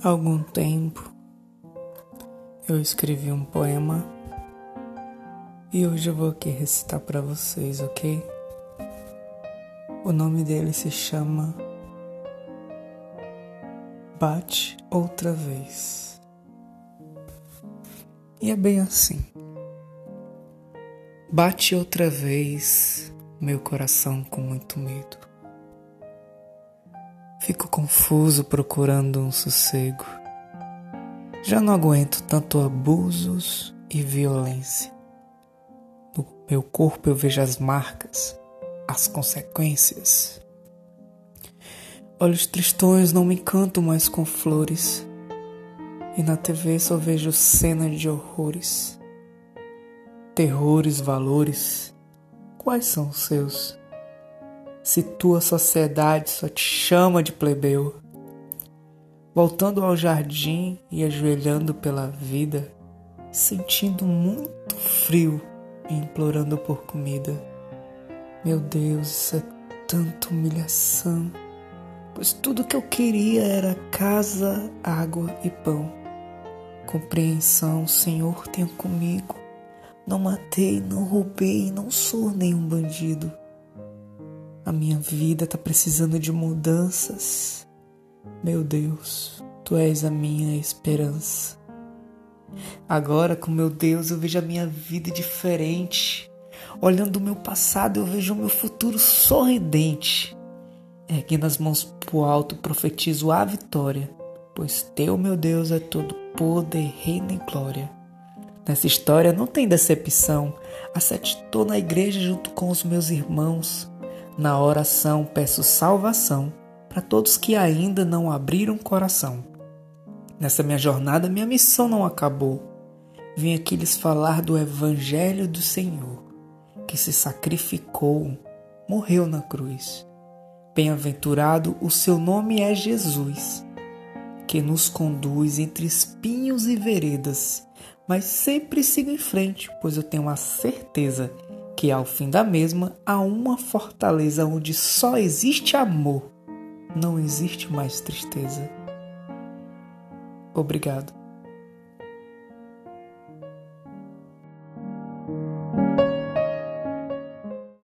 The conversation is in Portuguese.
Há algum tempo eu escrevi um poema e hoje eu vou aqui recitar para vocês, ok? O nome dele se chama Bate Outra Vez. E é bem assim. Bate outra vez meu coração com muito medo. Fico confuso procurando um sossego. Já não aguento tanto abusos e violência. No meu corpo eu vejo as marcas, as consequências. Olhos tristões não me encantam mais com flores. E na TV só vejo cenas de horrores. Terrores, valores, quais são os seus? Se tua sociedade só te chama de plebeu. Voltando ao jardim e ajoelhando pela vida, sentindo muito frio e implorando por comida. Meu Deus, isso é tanta humilhação, pois tudo que eu queria era casa, água e pão. Compreensão, Senhor, tenha comigo. Não matei, não roubei, não sou nenhum bandido. A minha vida está precisando de mudanças. Meu Deus, tu és a minha esperança. Agora, com meu Deus, eu vejo a minha vida diferente. Olhando o meu passado, eu vejo o meu futuro sorridente. Erguendo as mãos pro alto, profetizo a vitória, pois teu, meu Deus, é todo poder, reino e glória. Nessa história não tem decepção. A sete estou na igreja junto com os meus irmãos. Na oração peço salvação para todos que ainda não abriram coração. Nessa minha jornada, minha missão não acabou. Vim aqui lhes falar do Evangelho do Senhor, que se sacrificou, morreu na cruz. Bem-aventurado, o seu nome é Jesus, que nos conduz entre espinhos e veredas, mas sempre sigo em frente, pois eu tenho a certeza que ao fim da mesma há uma fortaleza onde só existe amor, não existe mais tristeza. Obrigado.